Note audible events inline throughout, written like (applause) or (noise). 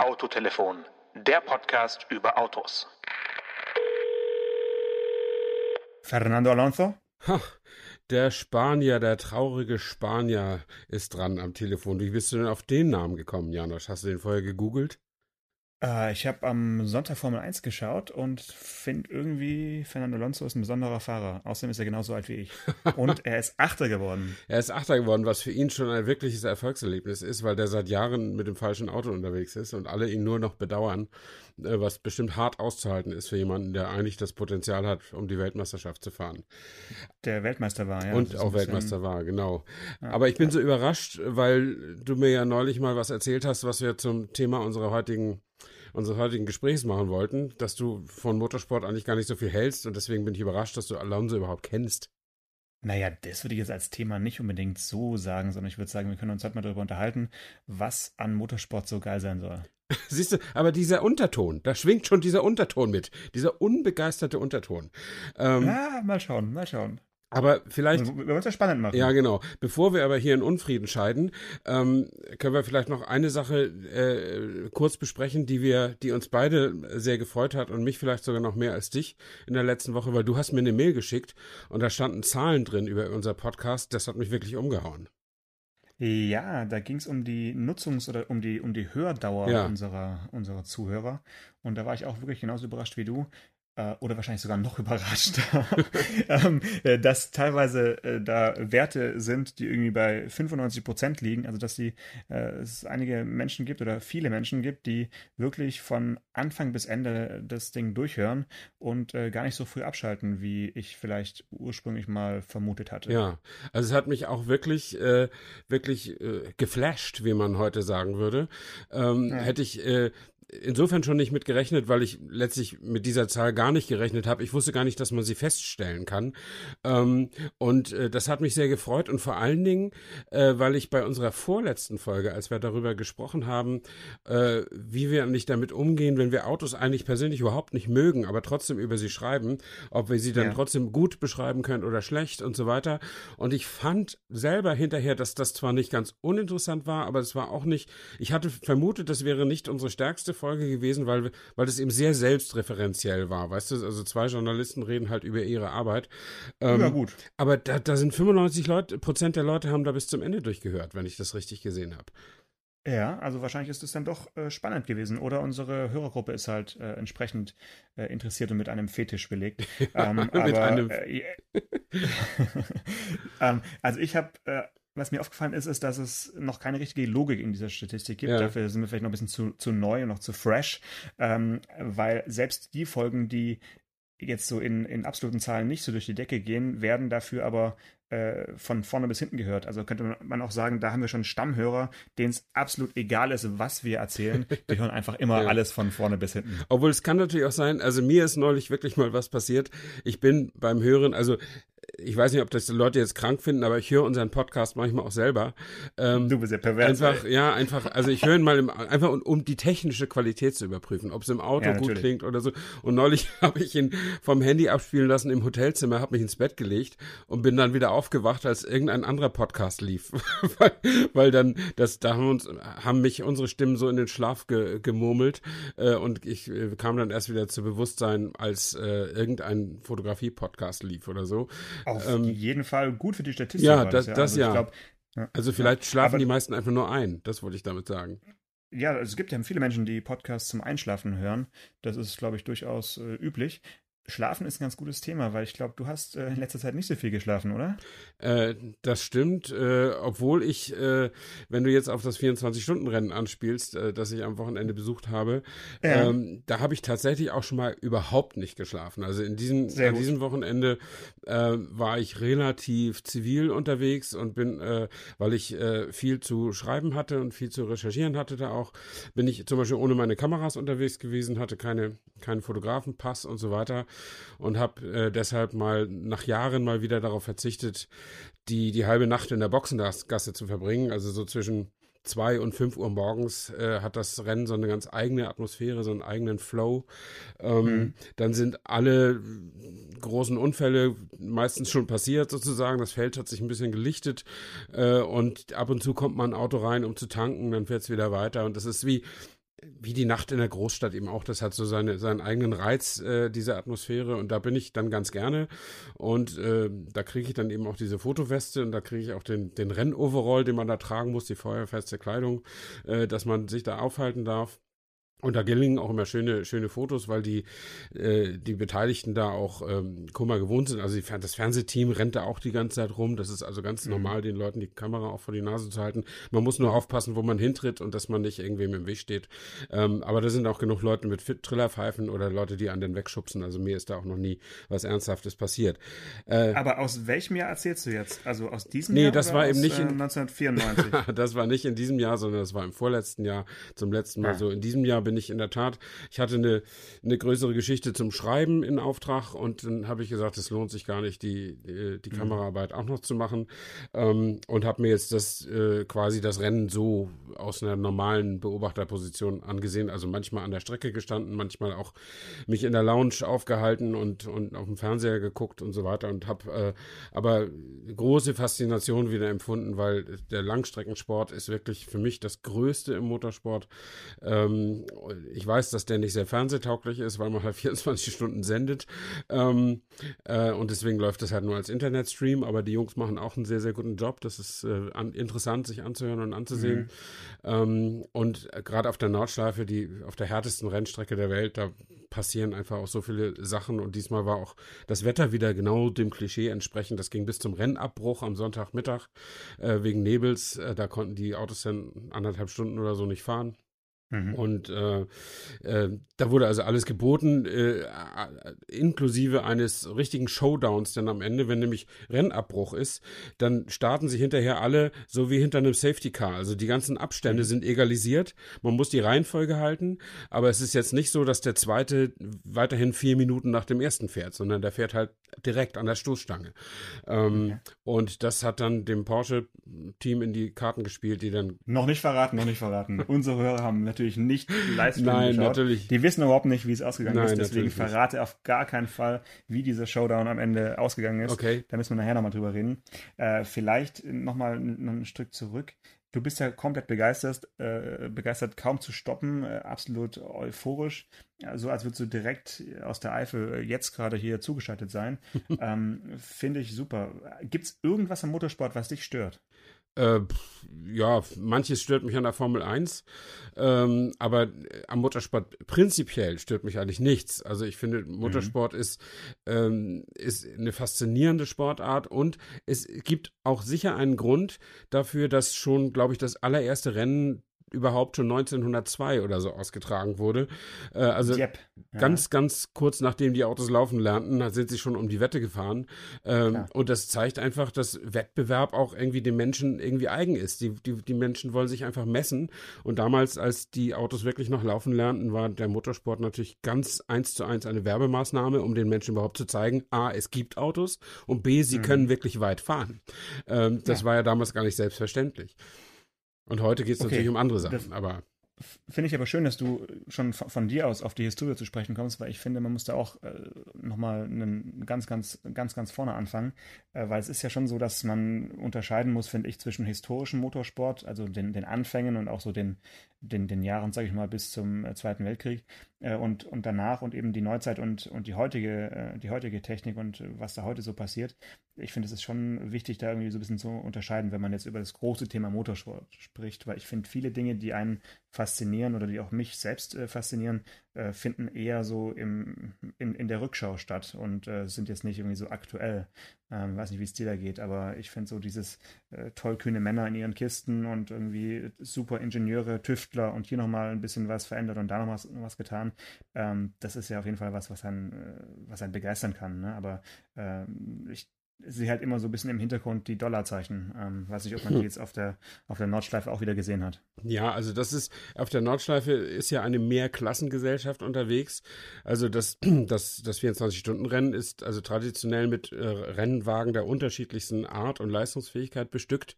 Autotelefon, der Podcast über Autos. Fernando Alonso? Ha, der Spanier, der traurige Spanier ist dran am Telefon. Wie bist du denn auf den Namen gekommen, Janosch? Hast du den vorher gegoogelt? Äh, ich habe am Sonntag Formel 1 geschaut und finde irgendwie, Fernando Alonso ist ein besonderer Fahrer. Außerdem ist er genauso alt wie ich. Und er ist Achter geworden. (laughs) er ist Achter geworden, was für ihn schon ein wirkliches Erfolgserlebnis ist, weil der seit Jahren mit dem falschen Auto unterwegs ist und alle ihn nur noch bedauern, was bestimmt hart auszuhalten ist für jemanden, der eigentlich das Potenzial hat, um die Weltmeisterschaft zu fahren. Der Weltmeister war, ja. Und auch Weltmeister war, genau. Ja, Aber ich bin ja. so überrascht, weil du mir ja neulich mal was erzählt hast, was wir zum Thema unserer heutigen unseres heutigen Gesprächs machen wollten, dass du von Motorsport eigentlich gar nicht so viel hältst und deswegen bin ich überrascht, dass du Alonso überhaupt kennst. Naja, das würde ich jetzt als Thema nicht unbedingt so sagen, sondern ich würde sagen, wir können uns heute mal darüber unterhalten, was an Motorsport so geil sein soll. (laughs) Siehst du, aber dieser Unterton, da schwingt schon dieser Unterton mit, dieser unbegeisterte Unterton. Ähm, ja, mal schauen, mal schauen. Aber vielleicht. Wir wollen es ja spannend machen. Ja, genau. Bevor wir aber hier in Unfrieden scheiden, ähm, können wir vielleicht noch eine Sache äh, kurz besprechen, die wir, die uns beide sehr gefreut hat und mich vielleicht sogar noch mehr als dich in der letzten Woche, weil du hast mir eine Mail geschickt und da standen Zahlen drin über unser Podcast. Das hat mich wirklich umgehauen. Ja, da ging es um die Nutzungs- oder um die, um die Hördauer ja. unserer, unserer Zuhörer. Und da war ich auch wirklich genauso überrascht wie du oder wahrscheinlich sogar noch (laughs) überraschter, ähm, äh, dass teilweise äh, da Werte sind, die irgendwie bei 95 Prozent liegen. Also dass die, äh, es einige Menschen gibt oder viele Menschen gibt, die wirklich von Anfang bis Ende das Ding durchhören und äh, gar nicht so früh abschalten, wie ich vielleicht ursprünglich mal vermutet hatte. Ja, also es hat mich auch wirklich, äh, wirklich geflasht, wie man heute sagen würde. Ähm, ja. Hätte ich insofern schon nicht mit gerechnet, weil ich letztlich mit dieser Zahl gar nicht gerechnet habe. Ich wusste gar nicht, dass man sie feststellen kann. Ähm, und äh, das hat mich sehr gefreut und vor allen Dingen, äh, weil ich bei unserer vorletzten Folge, als wir darüber gesprochen haben, äh, wie wir nicht damit umgehen, wenn wir Autos eigentlich persönlich überhaupt nicht mögen, aber trotzdem über sie schreiben, ob wir sie dann ja. trotzdem gut beschreiben können oder schlecht und so weiter. Und ich fand selber hinterher, dass das zwar nicht ganz uninteressant war, aber es war auch nicht, ich hatte vermutet, das wäre nicht unsere stärkste Folge gewesen, weil, weil das eben sehr selbstreferenziell war, weißt du? Also zwei Journalisten reden halt über ihre Arbeit. Ähm, ja, gut. Aber da, da sind 95 Leute, Prozent der Leute haben da bis zum Ende durchgehört, wenn ich das richtig gesehen habe. Ja, also wahrscheinlich ist es dann doch äh, spannend gewesen. Oder unsere Hörergruppe ist halt äh, entsprechend äh, interessiert und mit einem Fetisch belegt. (laughs) Ähm, mit aber, einem. Äh, (laughs) ähm, also ich habe äh, was mir aufgefallen ist, ist, dass es noch keine richtige Logik in dieser Statistik gibt. Ja. Dafür sind wir vielleicht noch ein bisschen zu, zu neu und noch zu fresh, ähm, weil selbst die Folgen, die jetzt so in, in absoluten Zahlen nicht so durch die Decke gehen, werden dafür aber äh, von vorne bis hinten gehört. Also könnte man auch sagen, da haben wir schon Stammhörer, denen es absolut egal ist, was wir erzählen. Die hören einfach immer (laughs) ja. alles von vorne bis hinten. Obwohl es kann natürlich auch sein, also mir ist neulich wirklich mal was passiert. Ich bin beim Hören, also ich weiß nicht, ob das die Leute jetzt krank finden, aber ich höre unseren Podcast manchmal auch selber. Ähm, du bist ja pervers. Einfach, ey. ja, einfach, also ich höre ihn mal im, einfach um, um die technische Qualität zu überprüfen, ob es im Auto ja, gut klingt oder so. Und neulich (laughs) habe ich ihn vom Handy abspielen lassen im Hotelzimmer, habe mich ins Bett gelegt und bin dann wieder aufgewacht, als irgendein anderer Podcast lief. (laughs) weil, weil dann, das, da haben uns, haben mich unsere Stimmen so in den Schlaf ge, gemurmelt äh, und ich äh, kam dann erst wieder zu Bewusstsein, als äh, irgendein Fotografie-Podcast lief oder so. Auf ähm, jeden Fall gut für die Statistik. Ja, das, das, das also ja. Glaub, ja. Also vielleicht schlafen Aber, die meisten einfach nur ein. Das wollte ich damit sagen. Ja, also es gibt ja viele Menschen, die Podcasts zum Einschlafen hören. Das ist, glaube ich, durchaus äh, üblich. Schlafen ist ein ganz gutes Thema, weil ich glaube, du hast äh, in letzter Zeit nicht so viel geschlafen, oder? Äh, das stimmt, äh, obwohl ich, äh, wenn du jetzt auf das 24-Stunden-Rennen anspielst, äh, das ich am Wochenende besucht habe, ja. ähm, da habe ich tatsächlich auch schon mal überhaupt nicht geschlafen. Also in diesem, an diesem Wochenende äh, war ich relativ zivil unterwegs und bin, weil ich viel zu schreiben hatte und viel zu recherchieren hatte da auch, bin ich zum Beispiel ohne meine Kameras unterwegs gewesen, hatte keine, keinen Fotografenpass und so weiter und habe äh, deshalb mal nach Jahren mal wieder darauf verzichtet, die, die halbe Nacht in der Boxengasse zu verbringen. Also so zwischen zwei und fünf Uhr morgens äh, hat das Rennen so eine ganz eigene Atmosphäre, so einen eigenen Flow. Ähm, mhm. Dann sind alle großen Unfälle meistens schon passiert sozusagen. Das Feld hat sich ein bisschen gelichtet äh, und ab und zu kommt mal ein Auto rein, um zu tanken, dann fährt es wieder weiter. Und das ist wie, wie die Nacht in der Großstadt eben auch. Das hat so seine, seinen eigenen Reiz, äh, diese Atmosphäre. Und da bin ich dann ganz gerne. Und äh, da kriege ich dann eben auch diese Fotoweste und da kriege ich auch den, den Rennoverall, den man da tragen muss, die feuerfeste Kleidung, äh, dass man sich da aufhalten darf. Und da gelingen auch immer schöne, schöne Fotos, weil die, äh, die Beteiligten da auch ähm, Kummer gewohnt sind. Also die, das Fernsehteam rennt da auch die ganze Zeit rum. Das ist also ganz mhm. normal, den Leuten die Kamera auch vor die Nase zu halten. Man muss nur aufpassen, wo man hintritt und dass man nicht irgendwem im Weg steht. Ähm, aber da sind auch genug Leute mit Trillerpfeifen oder Leute, die an den wegschubsen. Also mir ist da auch noch nie was Ernsthaftes passiert. Äh, aber aus welchem Jahr erzählst du jetzt? Also aus diesem nee, Jahr? Nee, das war eben nicht in äh, (laughs) 1994. das war nicht in diesem Jahr, sondern das war im vorletzten Jahr. Zum letzten Mal ja. so. In diesem Jahr bin ich in der Tat, ich hatte eine, eine größere Geschichte zum Schreiben in Auftrag und dann habe ich gesagt, es lohnt sich gar nicht, die, die, die mhm. Kameraarbeit auch noch zu machen ähm, und habe mir jetzt das äh, quasi das Rennen so aus einer normalen Beobachterposition angesehen, also manchmal an der Strecke gestanden, manchmal auch mich in der Lounge aufgehalten und, und auf dem Fernseher geguckt und so weiter und habe äh, aber große Faszination wieder empfunden, weil der Langstreckensport ist wirklich für mich das Größte im Motorsport. Ähm, ich weiß, dass der nicht sehr fernsehtauglich ist, weil man halt (laughs) 24 Stunden sendet. Ähm, äh, und deswegen läuft das halt nur als Internetstream. Aber die Jungs machen auch einen sehr, sehr guten Job. Das ist äh, an, interessant, sich anzuhören und anzusehen. Mhm. Ähm, und gerade auf der Nordschleife, die auf der härtesten Rennstrecke der Welt, da passieren einfach auch so viele Sachen. Und diesmal war auch das Wetter wieder genau dem Klischee entsprechend. Das ging bis zum Rennabbruch am Sonntagmittag äh, wegen Nebels. Äh, da konnten die Autos dann anderthalb Stunden oder so nicht fahren. Mhm. Und äh, äh, da wurde also alles geboten, äh, inklusive eines richtigen Showdowns denn am Ende, wenn nämlich Rennabbruch ist, dann starten sich hinterher alle so wie hinter einem Safety Car. Also die ganzen Abstände mhm. sind egalisiert. Man muss die Reihenfolge halten, aber es ist jetzt nicht so, dass der zweite weiterhin vier Minuten nach dem ersten fährt, sondern der fährt halt direkt an der Stoßstange. Ähm, okay. Und das hat dann dem Porsche-Team in die Karten gespielt, die dann. Noch nicht verraten, noch nicht verraten. (laughs) Unsere Hörer haben natürlich nicht Livestream Nein, geschaut. natürlich. Die wissen überhaupt nicht, wie es ausgegangen Nein, ist. Deswegen verrate nicht. auf gar keinen Fall, wie dieser Showdown am Ende ausgegangen ist. Okay. Da müssen wir nachher nochmal drüber reden. Äh, vielleicht nochmal ein Stück zurück. Du bist ja komplett begeistert, äh, begeistert, kaum zu stoppen, äh, absolut euphorisch, so also als würdest du direkt aus der Eifel jetzt gerade hier zugeschaltet sein. (laughs) ähm, Finde ich super. Gibt es irgendwas am Motorsport, was dich stört? Äh, ja, manches stört mich an der Formel 1, ähm, aber am Motorsport prinzipiell stört mich eigentlich nichts. Also ich finde, Motorsport mhm. ist, ähm, ist eine faszinierende Sportart und es gibt auch sicher einen Grund dafür, dass schon, glaube ich, das allererste Rennen überhaupt schon 1902 oder so ausgetragen wurde. Äh, also yep. ja. ganz, ganz kurz nachdem die Autos laufen lernten, sind sie schon um die Wette gefahren. Ähm, und das zeigt einfach, dass Wettbewerb auch irgendwie den Menschen irgendwie eigen ist. Die, die, die Menschen wollen sich einfach messen. Und damals, als die Autos wirklich noch laufen lernten, war der Motorsport natürlich ganz eins zu eins eine Werbemaßnahme, um den Menschen überhaupt zu zeigen, a, es gibt Autos und b, sie mhm. können wirklich weit fahren. Ähm, das ja. war ja damals gar nicht selbstverständlich. Und heute geht es okay. natürlich um andere Sachen, das, aber. Finde ich aber schön, dass du schon von, dir aus auf die Historie zu sprechen kommst, weil ich finde, man muss da auch äh, nochmal ganz, ganz, ganz, ganz vorne anfangen, äh, weil es ist ja schon so, dass man unterscheiden muss, finde ich, zwischen historischem Motorsport, also den, den Anfängen und auch so den, den, den Jahren, sage ich mal, bis zum äh, Zweiten Weltkrieg äh, und, und danach und eben die Neuzeit und, und die heutige, äh, die heutige Technik und was da heute so passiert. Ich finde, es ist schon wichtig, da irgendwie so ein bisschen zu unterscheiden, wenn man jetzt über das große Thema Motorsport spricht, weil ich finde, viele Dinge, die einen faszinieren oder die auch mich selbst äh, faszinieren, äh, finden eher so im, in, in der Rückschau statt und äh, sind jetzt nicht irgendwie so aktuell. Ähm, weiß nicht, wie es dir da geht, aber ich finde so dieses äh, tollkühne Männer in ihren Kisten und irgendwie super Ingenieure, Tüftler und hier nochmal ein bisschen was verändert und da noch was, noch was getan. Ähm, das ist ja auf jeden Fall was, was einen, äh, was einen begeistern kann. Ne? Aber ähm, ich sehe halt immer so ein bisschen im Hintergrund die Dollarzeichen. Ähm, weiß nicht, ob man die jetzt auf der, auf der Nordschleife auch wieder gesehen hat. Ja, also das ist, auf der Nordschleife ist ja eine Mehrklassengesellschaft unterwegs. Also das, (clears throat) das, das 24-Stunden-Rennen ist also traditionell mit äh, Rennwagen der unterschiedlichsten Art und Leistungsfähigkeit bestückt.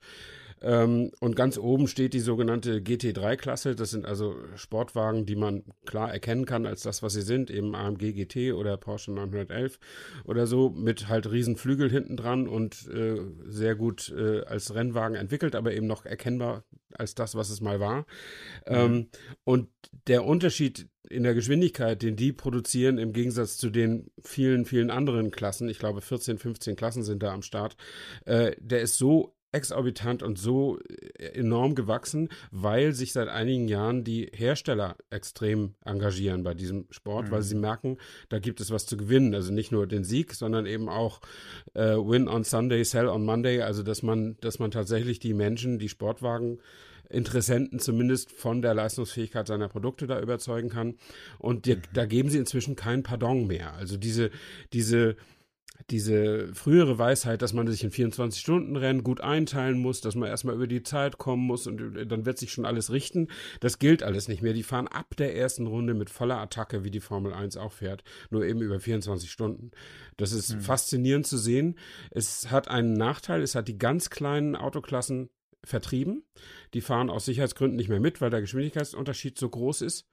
Ähm, und ganz oben steht die sogenannte GT3-Klasse. Das sind also Sportwagen, die man klar erkennen kann als das, was sie sind, eben AMG GT oder Porsche 911 oder so, mit halt riesen Flügel hinten dran und äh, sehr gut äh, als Rennwagen entwickelt, aber eben noch erkennbar als das, was es mal war. Mhm. Ähm, und der Unterschied in der Geschwindigkeit, den die produzieren, im Gegensatz zu den vielen, vielen anderen Klassen, ich glaube 14, 15 Klassen sind da am Start, äh, der ist so exorbitant und so äh, enorm gewachsen, weil sich seit einigen Jahren die Hersteller extrem engagieren bei diesem Sport, mhm. weil sie merken, da gibt es was zu gewinnen. Also nicht nur den Sieg, sondern eben auch äh, Win on Sunday, Sell on Monday. Also dass man, dass man tatsächlich die Menschen, die Sportwagen Interessenten zumindest von der Leistungsfähigkeit seiner Produkte da überzeugen kann. Und die, mhm. da geben sie inzwischen kein Pardon mehr. Also diese, diese diese frühere Weisheit, dass man sich in 24-Stunden-Rennen gut einteilen muss, dass man erstmal über die Zeit kommen muss und dann wird sich schon alles richten, das gilt alles nicht mehr. Die fahren ab der ersten Runde mit voller Attacke, wie die Formel 1 auch fährt, nur eben über 24 Stunden. Das ist hm. faszinierend zu sehen. Es hat einen Nachteil, es hat die ganz kleinen Autoklassen vertrieben. Die fahren aus Sicherheitsgründen nicht mehr mit, weil der Geschwindigkeitsunterschied so groß ist.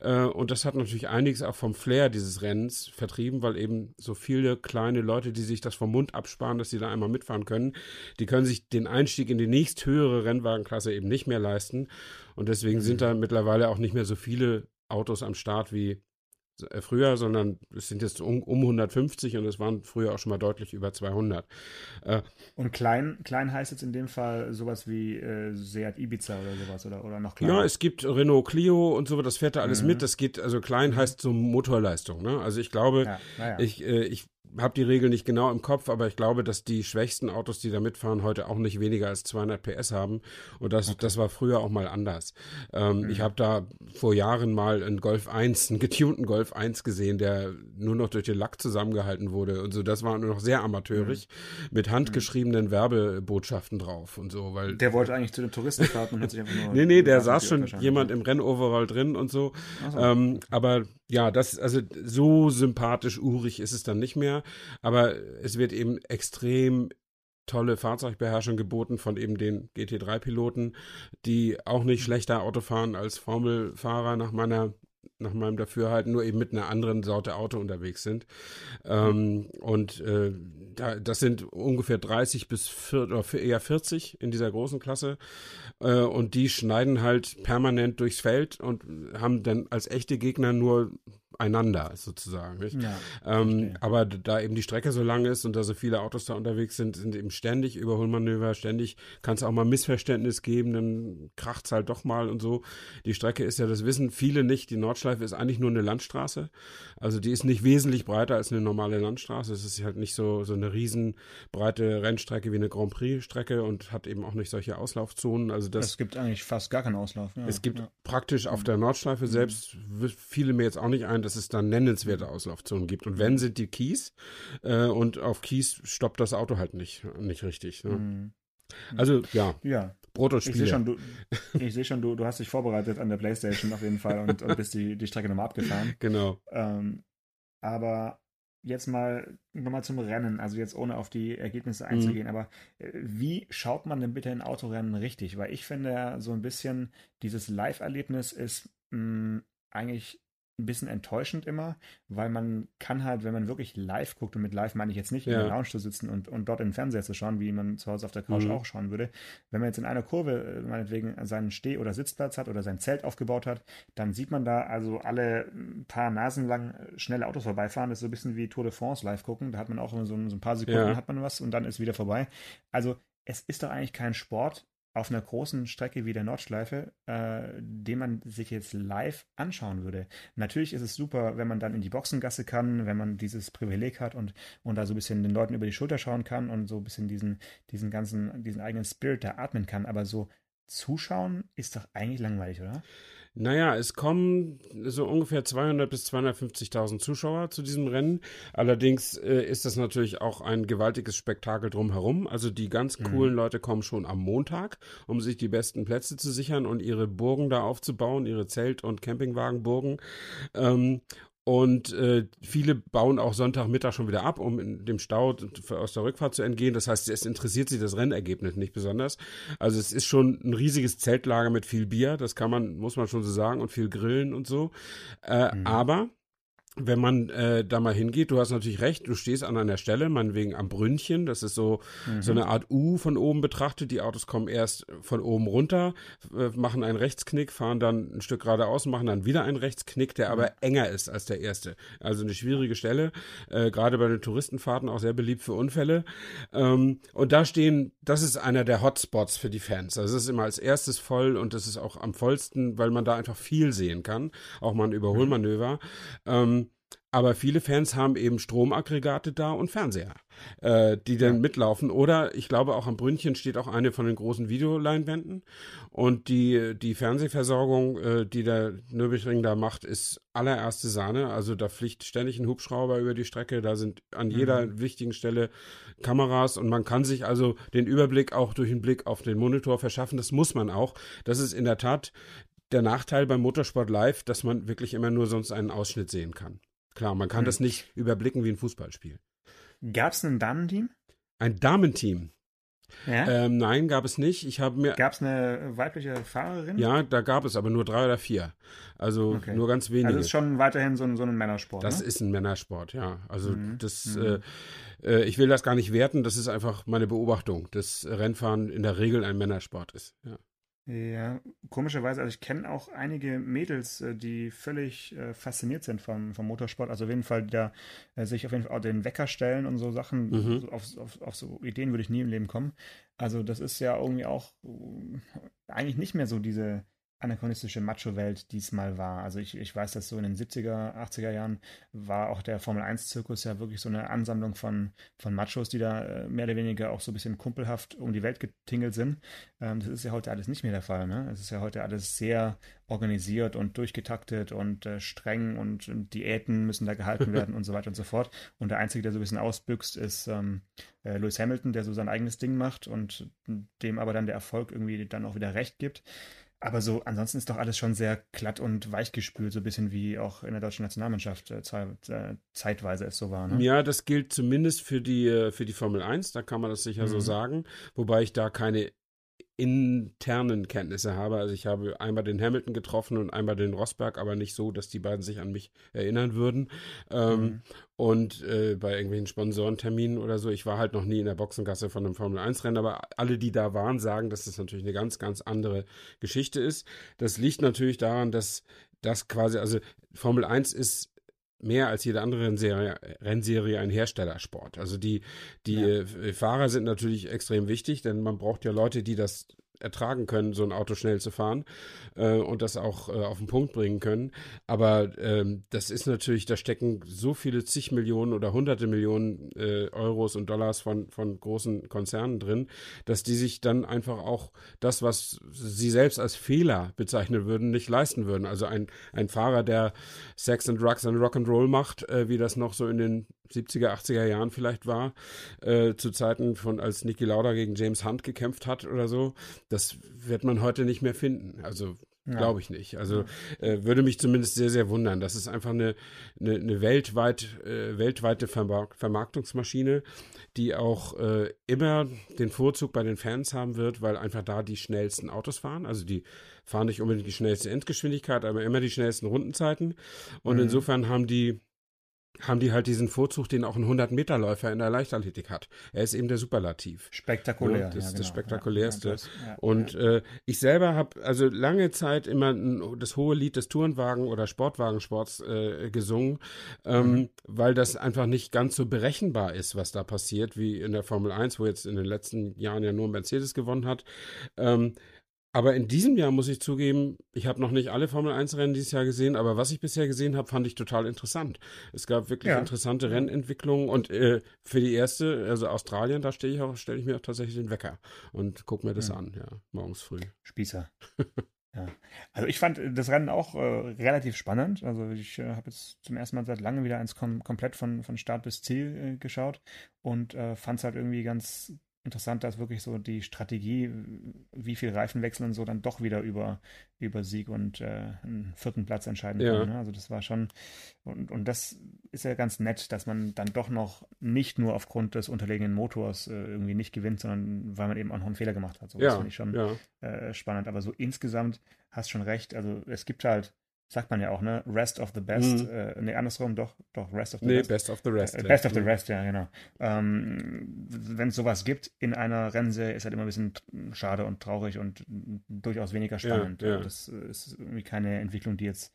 Äh, und das hat natürlich einiges auch vom Flair dieses Rennens vertrieben, weil eben so viele kleine Leute, die sich das vom Mund absparen, dass sie da einmal mitfahren können, die können sich den Einstieg in die nächsthöhere Rennwagenklasse eben nicht mehr leisten. Und deswegen sind da mittlerweile auch nicht mehr so viele Autos am Start wie früher, sondern es sind jetzt um, um 150 und es waren früher auch schon mal deutlich über 200. Äh, und klein, klein heißt jetzt in dem Fall sowas wie äh, Seat Ibiza oder sowas oder, oder noch kleiner? Ja, es gibt Renault Clio und so, das fährt da alles mhm. mit. Das geht, also klein heißt so Motorleistung. Ne? Also ich glaube, ja, ja. ich, äh, ich habe die Regel nicht genau im Kopf, aber ich glaube, dass die schwächsten Autos, die da mitfahren, heute auch nicht weniger als 200 PS haben. Und das, okay. das war früher auch mal anders. Ähm, mhm. Ich habe da vor Jahren mal einen Golf 1, einen getunten Golf 1 gesehen, der nur noch durch den Lack zusammengehalten wurde und so. Das war nur noch sehr amateurisch mhm. mit handgeschriebenen Werbebotschaften drauf und so. Weil der wollte eigentlich zu den Touristenfahrten und hat sich einfach nur. (laughs) nee, nee, der saß schon jemand im Rennoverall drin und so. so. Ähm, aber ja, das, also so sympathisch, urig ist es dann nicht mehr, aber es wird eben extrem tolle Fahrzeugbeherrschung geboten von eben den GT3-Piloten, die auch nicht schlechter Auto fahren als Formelfahrer nach meiner nach meinem Dafürhalten, nur eben mit einer anderen Sorte Auto unterwegs sind. Ähm, und äh, da, das sind ungefähr 30 bis 4, oder eher 40 in dieser großen Klasse. Äh, und die schneiden halt permanent durchs Feld und haben dann als echte Gegner nur einander sozusagen. Ja, ähm, aber da eben die Strecke so lang ist und da so viele Autos da unterwegs sind, sind eben ständig Überholmanöver, ständig kann es auch mal Missverständnis geben, dann kracht es halt doch mal und so. Die Strecke ist ja, das wissen viele nicht, die Nordschleife ist eigentlich nur eine Landstraße. Also die ist nicht wesentlich breiter als eine normale Landstraße. Es ist halt nicht so, so eine riesenbreite Rennstrecke wie eine Grand Prix-Strecke und hat eben auch nicht solche Auslaufzonen. Also das, es gibt eigentlich fast gar keinen Auslauf. Ja, es gibt ja. praktisch auf der Nordschleife selbst, fiele mir jetzt auch nicht ein, dass es dann nennenswerte Auslaufzonen gibt. Und wenn, sind die Kies. Äh, und auf Kies stoppt das Auto halt nicht, nicht richtig. Ne? Mhm. Also, ja. Ja. Brot und Spiele. Ich sehe schon, du, ich seh schon du, du hast dich vorbereitet an der Playstation auf jeden Fall und, und bist die, die Strecke nochmal abgefahren. (laughs) Genau. Ähm, aber jetzt mal nochmal zum Rennen, also jetzt ohne auf die Ergebnisse einzugehen, mhm. aber äh, wie schaut man denn bitte ein Autorennen richtig? Weil ich finde so ein bisschen, dieses Live-Erlebnis ist mh, eigentlich ein bisschen enttäuschend immer, weil man kann halt, wenn man wirklich live guckt, und mit live meine ich jetzt nicht ja. in der Lounge zu sitzen und, und dort in den Fernseher zu schauen, wie man zu Hause auf der Couch mhm. auch schauen würde. Wenn man jetzt in einer Kurve äh, meinetwegen seinen Steh- oder Sitzplatz hat oder sein Zelt aufgebaut hat, dann sieht man da also alle paar Nasen lang äh, schnelle Autos vorbeifahren. Das ist so ein bisschen wie Tour de France live gucken. Da hat man auch so, so ein paar Sekunden ja. hat man was und dann ist wieder vorbei. Also es ist doch eigentlich kein Sport, auf einer großen Strecke wie der Nordschleife, äh, den man sich jetzt live anschauen würde. Natürlich ist es super, wenn man dann in die Boxengasse kann, wenn man dieses Privileg hat und, und da so ein bisschen den Leuten über die Schulter schauen kann und so ein bisschen diesen, diesen ganzen, diesen eigenen Spirit da atmen kann. Aber so zuschauen ist doch eigentlich langweilig, oder? Naja, es kommen so ungefähr 200 bis 250.000 Zuschauer zu diesem Rennen. Allerdings äh, ist das natürlich auch ein gewaltiges Spektakel drumherum. Also die ganz mhm. coolen mhm. Leute kommen schon am Montag, um sich die besten Plätze zu sichern und ihre Burgen da aufzubauen, ihre Zelt- und Campingwagenburgen. Ähm, und äh, viele bauen auch Sonntagmittag schon wieder ab, um in dem Stau aus der Rückfahrt zu entgehen. Das heißt, es interessiert sie das Rennergebnis nicht besonders. Also es ist schon ein riesiges Zeltlager mit viel Bier, das kann man, muss man schon so sagen, und viel Grillen und so. Äh, mhm. Aber wenn man äh, da mal hingeht, du hast natürlich recht, du stehst an einer Stelle, meinetwegen am Brünnchen, das ist so, mhm. so eine Art U von oben betrachtet. Die Autos kommen erst von oben runter, äh, machen einen Rechtsknick, fahren dann ein Stück geradeaus, machen dann wieder einen Rechtsknick, der mhm. aber enger ist als der erste. Also eine schwierige Stelle, äh, gerade bei den Touristenfahrten auch sehr beliebt für Unfälle. Ähm, und da stehen, das ist einer der Hotspots für die Fans. Also es ist immer als erstes voll und das ist auch am vollsten, weil man da einfach viel sehen kann, auch mal ein Überholmanöver. Mhm. Ähm, aber viele Fans haben eben Stromaggregate da und Fernseher, äh, die dann ja. mitlaufen. Oder ich glaube, auch am Brünnchen steht auch eine von den großen Videoleinwänden. Und die, die Fernsehversorgung, äh, die der Nürburgring da macht, ist allererste Sahne. Also da fliegt ständig ein Hubschrauber über die Strecke. Da sind an jeder mhm. wichtigen Stelle Kameras und man kann sich also den Überblick auch durch einen Blick auf den Monitor verschaffen. Das muss man auch. Das ist in der Tat der Nachteil beim Motorsport Live, dass man wirklich immer nur sonst einen Ausschnitt sehen kann. Klar, man kann hm. das nicht überblicken wie ein Fußballspiel. Gab es ein Damenteam? Ein Damenteam? Ja? Ähm, nein, gab es nicht. Ich habe mir. Gab es eine weibliche Fahrerin? Ja, da gab es aber nur drei oder vier. Also okay. nur ganz wenige. Also ist schon weiterhin so ein, so ein Männersport. Das ne? ist ein Männersport, ja. Also mhm. das, mhm. Äh, äh, ich will das gar nicht werten. Das ist einfach meine Beobachtung, dass Rennfahren in der Regel ein Männersport ist. Ja. Ja, komischerweise, also ich kenne auch einige Mädels, äh, die völlig äh, fasziniert sind vom, vom Motorsport. Also auf jeden Fall, die da äh, sich auf jeden Fall auch den Wecker stellen und so Sachen. Mhm. So, auf, auf, auf so Ideen würde ich nie im Leben kommen. Also das ist ja irgendwie auch äh, eigentlich nicht mehr so diese anachronistische Macho-Welt diesmal war. Also ich, ich weiß, dass so in den 70er, 80er Jahren war auch der Formel-1-Zirkus ja wirklich so eine Ansammlung von, von Machos, die da äh, mehr oder weniger auch so ein bisschen kumpelhaft um die Welt getingelt sind. Ähm, das ist ja heute alles nicht mehr der Fall. Ne? Es ist ja heute alles sehr organisiert und durchgetaktet und äh, streng und, und, Diäten müssen da gehalten (laughs) werden und so weiter und so fort. Und der Einzige, der so ein bisschen ausbüchst, ist ähm, äh, Lewis Hamilton, der so sein eigenes Ding macht und dem aber dann der Erfolg irgendwie dann auch wieder recht gibt. Aber so, ansonsten ist doch alles schon sehr glatt und weichgespült, so ein bisschen wie auch in der deutschen Nationalmannschaft äh, äh, zeitweise es so war. Ne? Ja, das gilt zumindest für die, äh, für die Formel 1, da kann man das sicher mhm. so sagen. Wobei ich da keine internen Kenntnisse habe. Also ich habe einmal den Hamilton getroffen und einmal den Rosberg, aber nicht so, dass die beiden sich an mich erinnern würden. Ähm, mhm. Und äh, bei irgendwelchen Sponsorenterminen oder so, ich war halt noch nie in der Boxengasse von einem Formel-1-Rennen, aber alle, die da waren, sagen, dass das natürlich eine ganz, ganz andere Geschichte ist. Das liegt natürlich daran, dass das quasi, also Formel 1 ist mehr als jede andere Rennserie, Rennserie ein Herstellersport. Also die, die ja. Fahrer sind natürlich extrem wichtig, denn man braucht ja Leute, die das ertragen können, so ein Auto schnell zu fahren äh, und das auch äh, auf den Punkt bringen können. Aber ähm, das ist natürlich, da stecken so viele zig Millionen oder hunderte Millionen äh, Euros und Dollars von, von großen Konzernen drin, dass die sich dann einfach auch das, was sie selbst als Fehler bezeichnen würden, nicht leisten würden. Also ein, ein Fahrer, der Sex and Drugs and Rock'n'Roll macht, äh, wie das noch so in den 70er, 80er Jahren vielleicht war, äh, zu Zeiten von, als Niki Lauda gegen James Hunt gekämpft hat oder so, das wird man heute nicht mehr finden. Also ja. Glaube ich nicht. Also äh, würde mich zumindest sehr, sehr wundern. Das ist einfach eine, eine, eine weltweit, äh, weltweite Vermark Vermarktungsmaschine, die auch äh, immer den Vorzug bei den Fans haben wird, weil einfach da die schnellsten Autos fahren. Also die fahren nicht unbedingt die schnellste Endgeschwindigkeit, aber immer die schnellsten Rundenzeiten. Und mhm. insofern haben die haben die halt diesen Vorzug, den auch ein 100-Meter-Läufer in der Leichtathletik hat. Er ist eben der Superlativ. Spektakulär. Ja, das ist ja, genau. das Spektakulärste. Ja, das, ja, und äh, ich selber habe also lange Zeit immer das hohe Lied des Tourenwagen- oder Sportwagensports äh, gesungen, ähm, mhm. weil das einfach nicht ganz so berechenbar ist, was da passiert, wie in der Formel 1, wo jetzt in den letzten Jahren ja nur Mercedes gewonnen hat. Ähm, aber in diesem Jahr muss ich zugeben, ich habe noch nicht alle Formel 1 Rennen dieses Jahr gesehen, aber was ich bisher gesehen habe, fand ich total interessant. Es gab wirklich ja. interessante Rennentwicklungen und äh, für die erste, also Australien, da stelle ich auch, stelle ich mir auch tatsächlich den Wecker und gucke mir das ja. an, ja, morgens früh. Spießer. (laughs) ja. Also ich fand das Rennen auch äh, relativ spannend. Also ich äh, habe jetzt zum ersten Mal seit langem wieder eins kom komplett von, von Start bis Ziel äh, geschaut und äh, fand es halt irgendwie ganz interessant, dass wirklich so die Strategie, wie viel Reifenwechsel und so dann doch wieder über, über Sieg und äh, einen vierten Platz entscheiden ja. kann. Ne? Also das war schon, und, und das ist ja ganz nett, dass man dann doch noch nicht nur aufgrund des unterlegenen Motors äh, irgendwie nicht gewinnt, sondern weil man eben auch noch einen Fehler gemacht hat. So, ja, das finde ich schon ja. äh, spannend. Aber so insgesamt hast schon recht. Also es gibt halt sagt man ja auch, ne? Rest of the best. Mhm. Äh, ne, andersrum, doch, doch, Rest of the nee, best. Best of the rest. Äh, best of the rest, ja, genau. Ähm, Wenn es sowas gibt in einer Rennserie, ist halt immer ein bisschen schade und traurig und durchaus weniger spannend. Ja, ja. Das ist irgendwie keine Entwicklung, die jetzt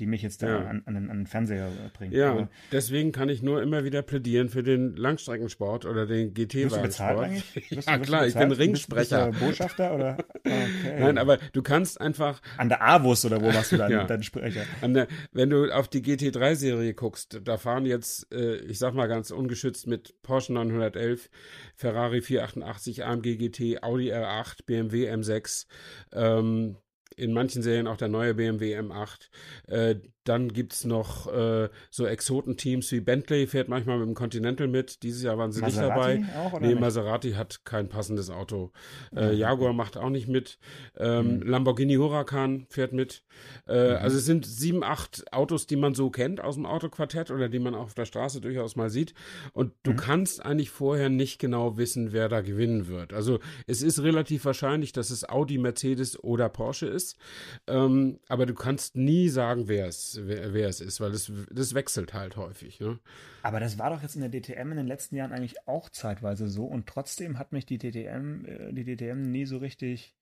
die mich jetzt da ja. an, an, den, an, den, Fernseher bringt. Ja, Aber deswegen kann ich nur immer wieder plädieren für den Langstreckensport oder den GT-Wagensport. (laughs) Ja, klar, ich bin Ringsprecher. Bist, bist Botschafter oder? (laughs) Okay. Nein, aber du kannst einfach. An der AWUS oder wo machst du dann (laughs) ja. deinen Sprecher? Der, wenn du auf die GT3-Serie guckst, da fahren jetzt, äh, ich sag mal ganz ungeschützt mit Porsche 911, Ferrari 488, AMG GT, Audi R8, BMW M6, ähm, in manchen Serien auch der neue BMW M8. Äh, dann gibt es noch äh, so Exotenteams wie Bentley, fährt manchmal mit dem Continental mit. Dieses Jahr waren sie Maserati nicht dabei. Auch, nee, nicht? Maserati hat kein passendes Auto. Äh, Jaguar macht auch nicht mit. Ähm, mhm. Lamborghini Huracan fährt mit. Äh, mhm. Also es sind sieben, acht Autos, die man so kennt aus dem Autoquartett oder die man auch auf der Straße durchaus mal sieht. Und du mhm. kannst eigentlich vorher nicht genau wissen, wer da gewinnen wird. Also es ist relativ wahrscheinlich, dass es Audi, Mercedes oder Porsche ist. Ähm, aber du kannst nie sagen, wer es wer, wer, es ist, weil das, das wechselt halt häufig. Ne? Aber das war doch jetzt in der DTM in den letzten Jahren eigentlich auch zeitweise so und trotzdem hat mich die DTM, äh, die DTM nie so richtig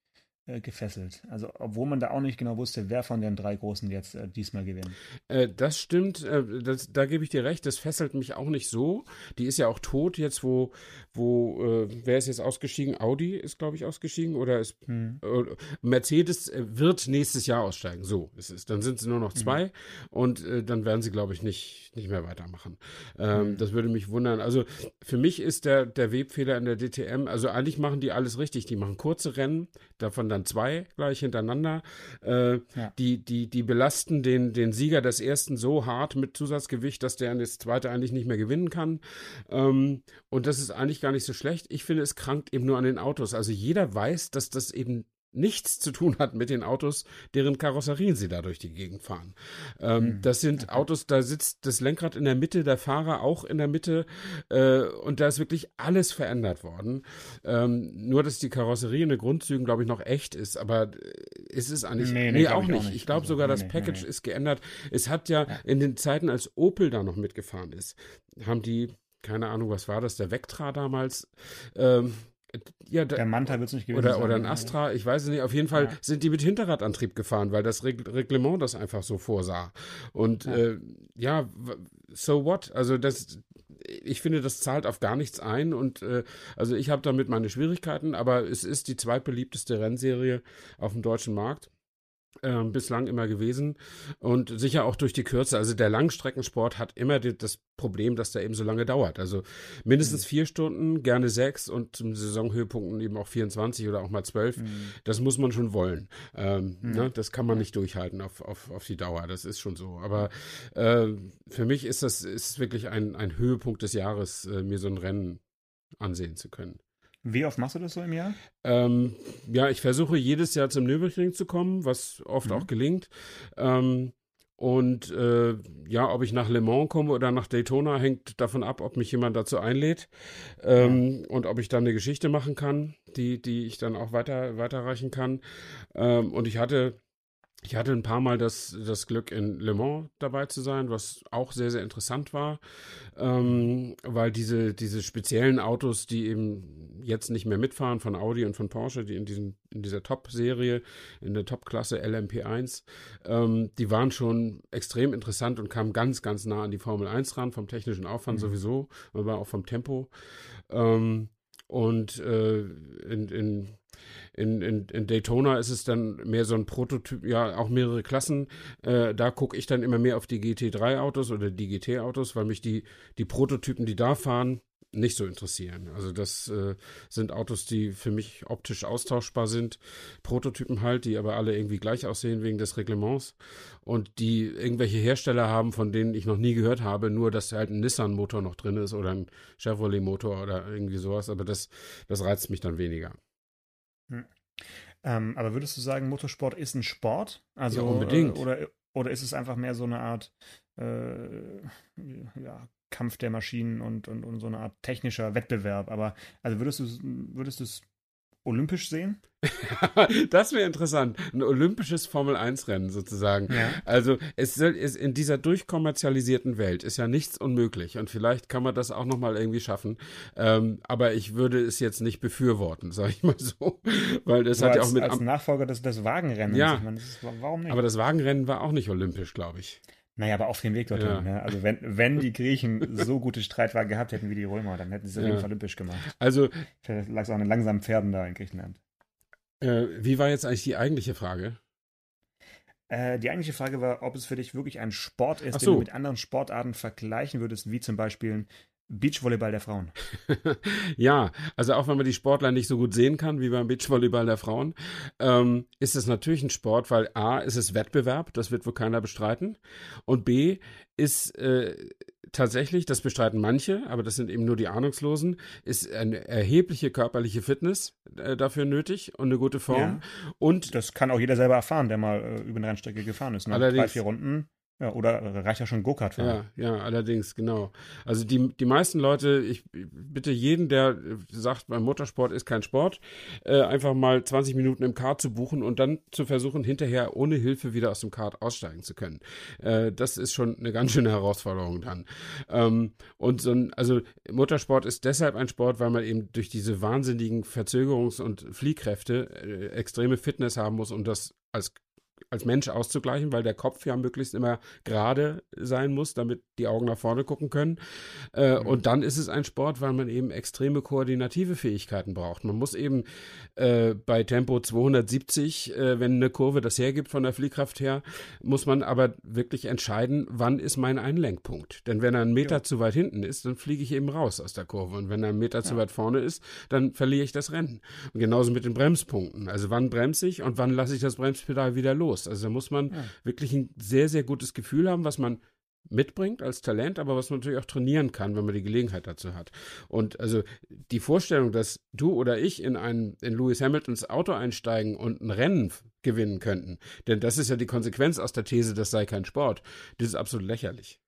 äh, gefesselt. Also, obwohl man da auch nicht genau wusste, wer von den drei Großen jetzt äh, diesmal gewinnt. Äh, das stimmt, äh, das, da gebe ich dir recht, das fesselt mich auch nicht so. Die ist ja auch tot jetzt, wo, wo äh, wer ist jetzt ausgestiegen? Audi ist, glaube ich, ausgestiegen oder ist hm. Mercedes wird nächstes Jahr aussteigen. So ist es. Dann sind sie nur noch hm. zwei hm. und dann werden sie, glaube ich, nicht, nicht mehr weitermachen. Ähm, hm. Das würde mich wundern. Also für mich ist der, der Webfehler in der DTM, also eigentlich machen die alles richtig. Die machen kurze Rennen, davon dann dann zwei gleich hintereinander. Äh, ja. die, die, die belasten den, den Sieger des ersten so hart mit Zusatzgewicht, dass der das zweite eigentlich nicht mehr gewinnen kann. Ähm, und das ist eigentlich gar nicht so schlecht. Ich finde, es krankt eben nur an den Autos. Also jeder weiß, dass das eben nichts zu tun hat mit den Autos, deren Karosserien sie da durch die Gegend fahren. Ähm, mhm. Das sind Autos, da sitzt das Lenkrad in der Mitte, der Fahrer auch in der Mitte äh, und da ist wirklich alles verändert worden. Ähm, nur, dass die Karosserie in den Grundzügen, glaube ich, noch echt ist, aber ist es eigentlich, nee, nee, nee auch, nicht. auch, nicht. Ich glaube also, sogar, das Package ist geändert. Es hat ja, ja in den Zeiten, als Opel da noch mitgefahren ist, haben die keine Ahnung, was war das, der Vectra damals, ähm, ja, da, der Manta wird es nicht gewesen oder, sein. Oder ein Astra, ich weiß es nicht. Auf jeden Fall ja. sind die mit Hinterradantrieb gefahren, weil das Reglement das einfach so vorsah. Und ja, äh, ja so what? Also das, ich finde, das zahlt auf gar nichts ein. Und äh, also ich habe damit meine Schwierigkeiten, aber es ist die zweitbeliebteste Rennserie auf dem deutschen Markt äh, bislang immer gewesen und sicher auch durch die Kürze. Also der Langstreckensport hat immer die, das Problem, dass der eben so lange dauert. Also mindestens mhm. vier Stunden, gerne sechs und zum Saisonhöhepunkten eben auch 24 oder auch mal zwölf. Mhm. Das muss man schon wollen. Ähm, mhm. ne? Das kann man nicht durchhalten auf, auf, auf die Dauer. Das ist schon so. Aber äh, für mich ist das ist wirklich ein, ein Höhepunkt des Jahres, äh, mir so ein Rennen ansehen zu können. Wie oft machst du das so im Jahr? Ähm, ja, ich versuche jedes Jahr zum Nürburgring zu kommen, was oft mhm. auch gelingt. Ähm, und äh, ja, ob ich nach Le Mans komme oder nach Daytona, hängt davon ab, ob mich jemand dazu einlädt ähm, ja. und ob ich dann eine Geschichte machen kann, die, die ich dann auch weiter, weiterreichen kann. Ähm, und ich hatte ich hatte ein paar Mal das, das Glück, in Le Mans dabei zu sein, was auch sehr, sehr interessant war, ähm, weil diese, diese speziellen Autos, die eben jetzt nicht mehr mitfahren von Audi und von Porsche, die in, diesen, in dieser Top-Serie, in der Top-Klasse LMP1, ähm, die waren schon extrem interessant und kamen ganz, ganz nah an die Formel 1 ran, vom technischen Aufwand mhm. sowieso, aber auch vom Tempo. Ähm, und äh, in, in in, in, in Daytona ist es dann mehr so ein Prototyp, ja, auch mehrere Klassen. Äh, da gucke ich dann immer mehr auf die GT3-Autos oder die GT-Autos, weil mich die, die Prototypen, die da fahren, nicht so interessieren. Also das äh, sind Autos, die für mich optisch austauschbar sind, Prototypen halt, die aber alle irgendwie gleich aussehen wegen des Reglements und die irgendwelche Hersteller haben, von denen ich noch nie gehört habe, nur dass halt ein Nissan-Motor noch drin ist oder ein Chevrolet-Motor oder irgendwie sowas, aber das, das reizt mich dann weniger. Hm. Ähm, aber würdest du sagen, Motorsport ist ein Sport? Also, ja, unbedingt. Äh, oder, oder ist es einfach mehr so eine Art äh, ja, Kampf der Maschinen und, und, und so eine Art technischer Wettbewerb? Aber also würdest du würdest du es olympisch sehen? (laughs) das wäre interessant. Ein olympisches Formel-1-Rennen sozusagen. Ja. Also es soll, es in dieser durchkommerzialisierten Welt ist ja nichts unmöglich und vielleicht kann man das auch nochmal irgendwie schaffen. Ähm, aber ich würde es jetzt nicht befürworten, (laughs) sage ich mal so. Weil das so hat als, ja auch mit. Als Nachfolger des, des Wagenrennens. Ja. Meine, ist, warum nicht? Aber das Wagenrennen war auch nicht olympisch, glaube ich. Naja, aber auf dem Weg dorthin. Ja. Ne? Also wenn, wenn die Griechen so gute Streitwagen gehabt hätten wie die Römer, dann hätten sie es ja. auf jeden Fall olympisch gemacht. Also vielleicht lag es auch an den langsamen Pferden da in Griechenland. Äh, wie war jetzt eigentlich die eigentliche Frage? Äh, die eigentliche Frage war, ob es für dich wirklich ein Sport ist, so. den du mit anderen Sportarten vergleichen würdest, wie zum Beispiel Beachvolleyball der Frauen. (laughs) ja, also auch wenn man die Sportler nicht so gut sehen kann wie beim Beachvolleyball der Frauen, ähm, ist es natürlich ein Sport, weil A ist es Wettbewerb, das wird wohl keiner bestreiten. Und B ist äh, tatsächlich, das bestreiten manche, aber das sind eben nur die Ahnungslosen, ist eine erhebliche körperliche Fitness äh, dafür nötig und eine gute Form. Ja, und das kann auch jeder selber erfahren, der mal äh, über eine Rennstrecke gefahren ist. Ne? Allerdings, Drei, vier Runden ja, oder reicht ja schon Go-Kart fahren. Ja, ja, allerdings, genau. Also die, die meisten Leute, ich bitte jeden, der sagt, beim Motorsport ist kein Sport, äh, einfach mal 20 Minuten im Kart zu buchen und dann zu versuchen, hinterher ohne Hilfe wieder aus dem Kart aussteigen zu können. Äh, das ist schon eine ganz schöne Herausforderung dann. Ähm, und so ein, also Motorsport ist deshalb ein Sport, weil man eben durch diese wahnsinnigen Verzögerungs- und Fliehkräfte äh, extreme Fitness haben muss, um das als als Mensch auszugleichen, weil der Kopf ja möglichst immer gerade sein muss, damit die Augen nach vorne gucken können. Äh, mhm. Und dann ist es ein Sport, weil man eben extreme koordinative Fähigkeiten braucht. Man muss eben äh, bei Tempo 270, äh, wenn eine Kurve das hergibt von der Fliehkraft her, muss man aber wirklich entscheiden, wann ist mein Einlenkpunkt. Denn wenn er einen Meter ja. zu weit hinten ist, dann fliege ich eben raus aus der Kurve. Und wenn er einen Meter ja. zu weit vorne ist, dann verliere ich das Rennen. Und genauso mit den Bremspunkten. Also wann bremse ich und wann lasse ich das Bremspedal wieder los? Los. Also da muss man ja. wirklich ein sehr, sehr gutes Gefühl haben, was man mitbringt als Talent, aber was man natürlich auch trainieren kann, wenn man die Gelegenheit dazu hat. Und also die Vorstellung, dass du oder ich in ein in Lewis Hamiltons Auto einsteigen und ein Rennen gewinnen könnten, denn das ist ja die Konsequenz aus der These, das sei kein Sport, das ist absolut lächerlich.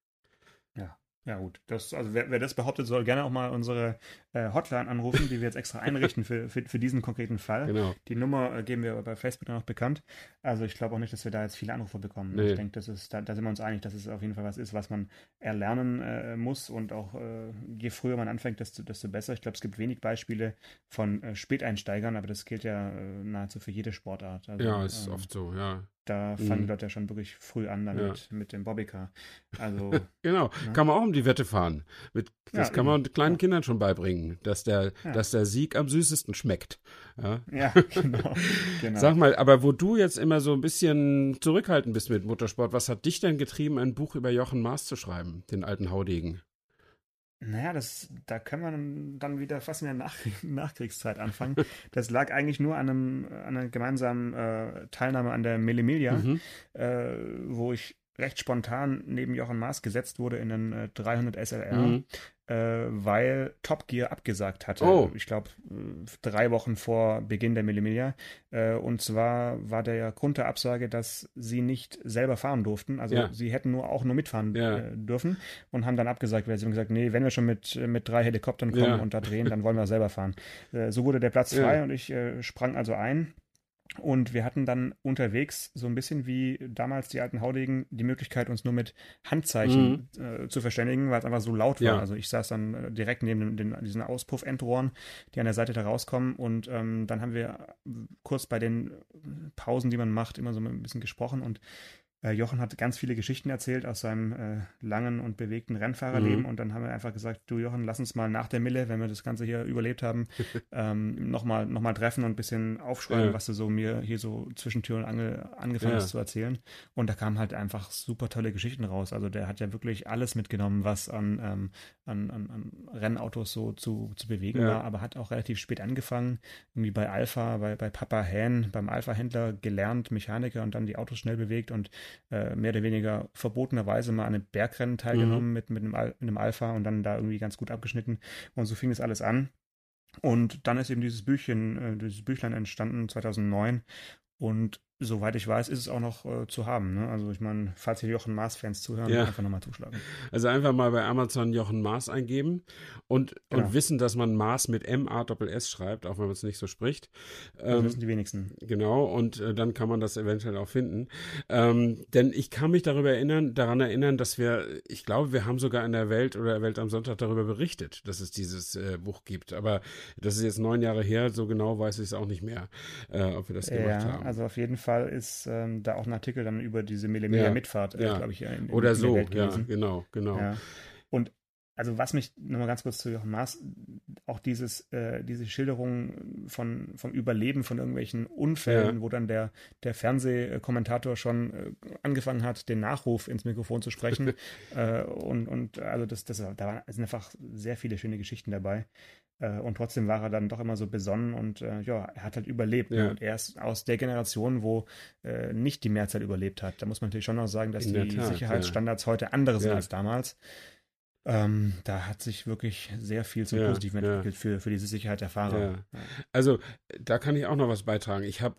Ja. Ja, gut. Das, also wer, wer, das behauptet, soll gerne auch mal unsere äh, Hotline anrufen, die wir jetzt extra einrichten für, für, für diesen konkreten Fall. Genau. Die Nummer äh, geben wir bei Facebook dann auch bekannt. Also ich glaube auch nicht, dass wir da jetzt viele Anrufe bekommen. Nee. Ich denke, das ist, da, da, sind wir uns einig, dass es auf jeden Fall was ist, was man erlernen äh, muss und auch äh, je früher man anfängt, desto, desto besser. Ich glaube, es gibt wenig Beispiele von äh, Späteinsteigern, aber das gilt ja äh, nahezu für jede Sportart. Also, ja, ist ähm, oft so, ja. Da fangen mhm. die Leute ja schon wirklich früh an damit, ja. mit dem Bobbycar. Also, (laughs) genau, ne? kann man auch um die Wette fahren. Mit, das ja, kann man kleinen. Kindern schon beibringen, dass der, dass der Sieg am süßesten schmeckt. Ja, ja (laughs) genau, genau. Sag mal, aber wo du jetzt immer so ein bisschen zurückhaltend bist mit Motorsport, was hat dich denn getrieben, ein Buch über Jochen Maas zu schreiben, den alten Haudegen? Naja, das, da können wir dann wieder fast in der Nach (laughs) Nachkriegszeit anfangen. Das lag eigentlich nur an, einem, an einer gemeinsamen äh, Teilnahme an der Millimilia, mhm. äh, wo ich recht spontan neben Jochen Maas gesetzt wurde in den äh, 300 SLR, mhm. Äh, weil Top Gear abgesagt hatte. Oh. Ich glaube, drei Wochen vor Beginn der Millimilia. Äh, und zwar war der Grund der Absage, dass sie nicht selber fahren durften. Also ja. sie hätten nur auch nur mitfahren ja. Äh, dürfen und haben dann abgesagt, weil sie haben gesagt, nee, wenn wir schon mit, mit drei Helikoptern kommen ja. und da drehen, dann wollen wir selber fahren. So wurde der Platz frei und ich sprang also ein und wir hatten dann unterwegs so ein bisschen wie damals die alten Haudegen die Möglichkeit, uns nur mit Handzeichen mhm. äh, zu verständigen, weil es einfach so laut war. Ja. Also ich saß dann äh, direkt neben den, den, diesen Auspuffendrohren, die an der Seite da rauskommen. Und ähm, dann haben wir kurz bei den Pausen, die man macht, immer so ein bisschen gesprochen. Und äh, Jochen hat ganz viele Geschichten erzählt aus seinem äh, langen und bewegten Rennfahrerleben mhm. und dann haben wir einfach gesagt, du Jochen, lass uns mal nach der Mille, wenn wir das Ganze hier überlebt haben, (laughs) ähm, nochmal noch mal treffen und ein bisschen aufschreiben, ja. was du so mir hier so zwischen Tür und Angel angefangen ja. hast zu erzählen. Und da kamen halt einfach super tolle Geschichten raus. Also der hat ja wirklich alles mitgenommen, was an, ähm, an, an, an, Rennautos so zu, zu bewegen ja. war, aber hat auch relativ spät angefangen, irgendwie bei Alpha, bei, bei Papa Hahn, beim Alpha-Händler gelernt, Mechaniker und dann die Autos schnell bewegt und äh, mehr oder weniger verbotenerweise mal an einem Bergrennen teilgenommen mhm. mit, mit, einem, mit einem Alpha und dann da irgendwie ganz gut abgeschnitten. Und so fing es alles an. Und dann ist eben dieses Büchchen, äh, dieses Büchlein entstanden 2009. Und soweit ich weiß, ist es auch noch äh, zu haben. Ne? Also ich meine, falls hier Jochen Maas-Fans zuhören, ja. einfach nochmal zuschlagen. Also einfach mal bei Amazon Jochen Maas eingeben und, genau. und wissen, dass man Maas mit M-A-S-S schreibt, auch wenn man es nicht so spricht. Das ähm, wissen die wenigsten. Genau, und äh, dann kann man das eventuell auch finden. Ähm, denn ich kann mich darüber erinnern, daran erinnern, dass wir, ich glaube, wir haben sogar in der Welt oder Welt am Sonntag darüber berichtet, dass es dieses äh, Buch gibt. Aber das ist jetzt neun Jahre her, so genau weiß ich es auch nicht mehr, äh, ob wir das gemacht ja, haben. Also auf jeden Fall Fall ist ähm, da auch ein Artikel dann über diese Millimeter-Mitfahrt, äh, ja. glaube ich, in, in, Oder so, ja, genau, genau. Ja. Und also was mich nochmal ganz kurz zu Jochen Maas, auch dieses, äh, diese Schilderung von, vom Überleben von irgendwelchen Unfällen, ja. wo dann der, der Fernsehkommentator schon äh, angefangen hat, den Nachruf ins Mikrofon zu sprechen. (laughs) äh, und, und also das, das, da sind einfach sehr viele schöne Geschichten dabei. Äh, und trotzdem war er dann doch immer so besonnen und äh, ja, er hat halt überlebt. Ne? Ja. Und er ist aus der Generation, wo äh, nicht die Mehrzahl überlebt hat. Da muss man natürlich schon noch sagen, dass die Tat, Sicherheitsstandards ja. heute andere sind ja. als damals. Ähm, da hat sich wirklich sehr viel zum Positiven entwickelt für, für diese Sicherheit der Fahrer. Also da kann ich auch noch was beitragen. Ich habe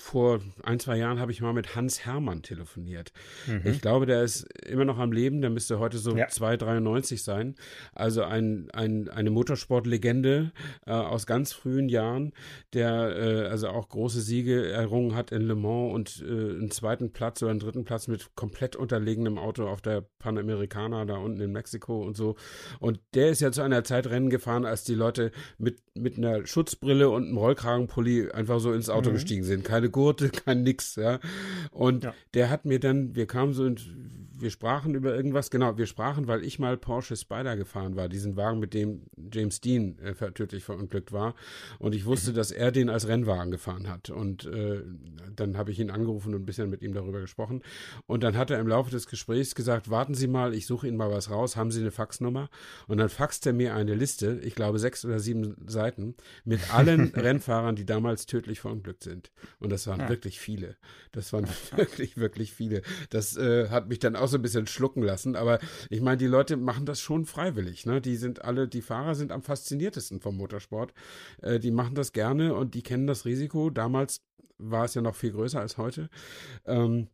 vor ein, zwei Jahren habe ich mal mit Hans Hermann telefoniert. Mhm. Ich glaube, der ist immer noch am Leben, der müsste heute so ja. 2,93 sein. Also ein, ein, eine Motorsportlegende äh, aus ganz frühen Jahren, der äh, also auch große Siege errungen hat in Le Mans und äh, einen zweiten Platz oder einen dritten Platz mit komplett unterlegenem Auto auf der Panamericana da unten in Mexiko und so. Und der ist ja zu einer Zeit Rennen gefahren, als die Leute mit, mit einer Schutzbrille und einem Rollkragenpulli einfach so ins Auto mhm. gestiegen sind. Keine Gurte, kein nix, ja. Und ja. der hat mir dann, wir kamen so und wir sprachen über irgendwas, genau, wir sprachen, weil ich mal Porsche Spider gefahren war, diesen Wagen, mit dem James Dean äh, tödlich verunglückt war. Und ich wusste, mhm. dass er den als Rennwagen gefahren hat. Und äh, dann habe ich ihn angerufen und ein bisschen mit ihm darüber gesprochen. Und dann hat er im Laufe des Gesprächs gesagt, warten Sie mal, ich suche Ihnen mal was raus, haben Sie eine Faxnummer? Und dann faxt er mir eine Liste, ich glaube sechs oder sieben Seiten, mit allen (laughs) Rennfahrern, die damals tödlich verunglückt sind. Und das waren ja. wirklich viele. Das waren (laughs) wirklich, wirklich viele. Das äh, hat mich dann auch so ein bisschen schlucken lassen. Aber ich meine, die Leute machen das schon freiwillig. Ne? Die sind alle, die Fahrer sind am fasziniertesten vom Motorsport. Äh, die machen das gerne und die kennen das Risiko. Damals war es ja noch viel größer als heute. Ähm,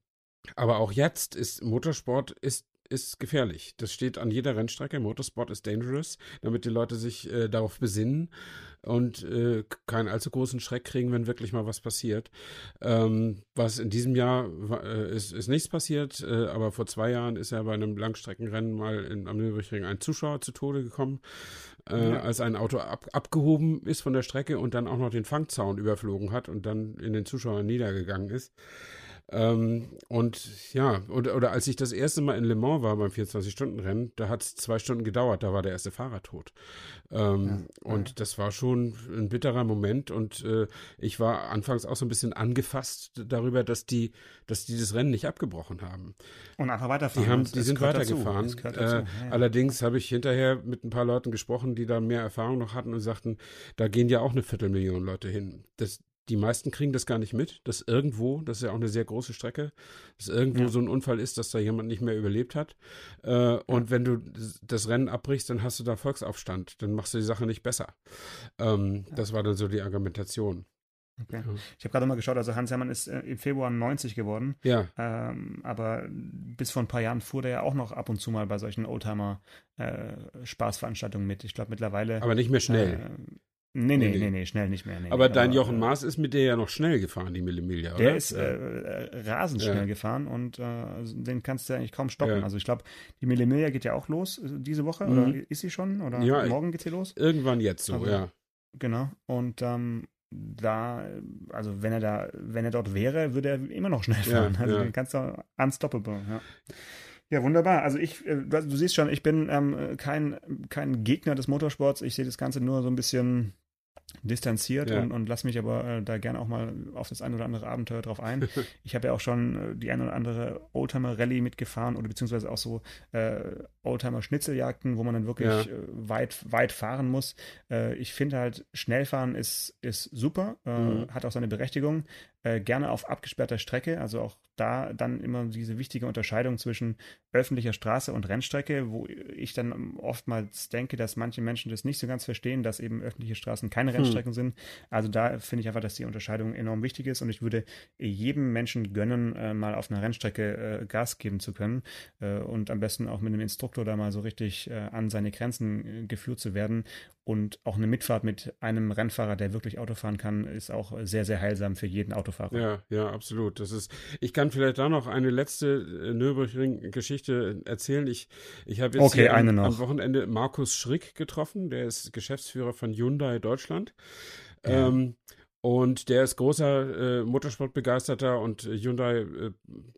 aber auch jetzt ist Motorsport ist ist gefährlich. Das steht an jeder Rennstrecke. Motorsport ist dangerous, damit die Leute sich äh, darauf besinnen und äh, keinen allzu großen Schreck kriegen, wenn wirklich mal was passiert. Ähm, was in diesem Jahr äh, ist, ist nichts passiert, äh, aber vor zwei Jahren ist ja bei einem Langstreckenrennen mal in, am Nürburgring ein Zuschauer zu Tode gekommen, äh, ja. als ein Auto ab, abgehoben ist von der Strecke und dann auch noch den Fangzaun überflogen hat und dann in den Zuschauer niedergegangen ist. Ähm, und ja, oder, oder als ich das erste Mal in Le Mans war beim 24-Stunden-Rennen, da hat es zwei Stunden gedauert, da war der erste Fahrer tot. Ähm, ja, und ja. das war schon ein bitterer Moment und äh, ich war anfangs auch so ein bisschen angefasst darüber, dass die, dass die das Rennen nicht abgebrochen haben. Und einfach weiterfahren. Die, haben, die sind weitergefahren. Äh, ja, allerdings habe ich hinterher mit ein paar Leuten gesprochen, die da mehr Erfahrung noch hatten und sagten, da gehen ja auch eine Viertelmillion Leute hin. Das, die meisten kriegen das gar nicht mit, dass irgendwo, das ist ja auch eine sehr große Strecke, dass irgendwo ja. so ein Unfall ist, dass da jemand nicht mehr überlebt hat. Äh, und wenn du das Rennen abbrichst, dann hast du da Volksaufstand, dann machst du die Sache nicht besser. Ähm, ja. Das war dann so die Argumentation. Okay. Ja. Ich habe gerade mal geschaut, also Hans Hermann ist äh, im Februar 90 geworden. Ja. Ähm, aber bis vor ein paar Jahren fuhr der ja auch noch ab und zu mal bei solchen Oldtimer-Spaßveranstaltungen äh, mit. Ich glaube mittlerweile. Aber nicht mehr schnell. Äh, Nee, nee, nee, nee, schnell nicht mehr. Nee, aber dein Jochen Maas ist mit der ja noch schnell gefahren, die Millimilia, oder? Der ist äh, äh, rasend schnell ja. gefahren und äh, den kannst du eigentlich kaum stoppen. Ja. Also ich glaube, die Millimilia geht ja auch los äh, diese Woche, mhm. oder ist sie schon? Oder ja, morgen geht sie los? Irgendwann jetzt so, also, ja. Genau. Und ähm, da, also wenn er da, wenn er dort wäre, würde er immer noch schnell fahren. Ja, also den kannst du unstoppable, ja. Ja, wunderbar. Also ich, äh, du, du siehst schon, ich bin ähm, kein, kein Gegner des Motorsports. Ich sehe das Ganze nur so ein bisschen distanziert ja. und, und lass mich aber äh, da gerne auch mal auf das ein oder andere Abenteuer drauf ein. (laughs) ich habe ja auch schon äh, die ein oder andere Oldtimer-Rallye mitgefahren oder beziehungsweise auch so äh, Oldtimer-Schnitzeljagden, wo man dann wirklich ja. äh, weit, weit fahren muss. Äh, ich finde halt, Schnellfahren ist, ist super, äh, mhm. hat auch seine Berechtigung. Äh, gerne auf abgesperrter Strecke, also auch da dann immer diese wichtige Unterscheidung zwischen öffentlicher Straße und Rennstrecke, wo ich dann oftmals denke, dass manche Menschen das nicht so ganz verstehen, dass eben öffentliche Straßen keine hm. Rennstrecken hm. sind. Also da finde ich einfach, dass die Unterscheidung enorm wichtig ist und ich würde jedem Menschen gönnen, äh, mal auf einer Rennstrecke äh, Gas geben zu können und am besten auch mit einem Instruktor da mal so richtig an seine Grenzen geführt zu werden. Und auch eine Mitfahrt mit einem Rennfahrer, der wirklich Auto fahren kann, ist auch sehr, sehr heilsam für jeden Autofahrer. Ja, ja, absolut. Das ist, ich kann vielleicht da noch eine letzte äh, Nürburgring-Geschichte erzählen. Ich, ich habe jetzt okay, am, am, Wochenende Markus Schrick getroffen, der ist Geschäftsführer von Hyundai Deutschland. Ja. Ähm, und der ist großer äh, Motorsportbegeisterter und Hyundai äh,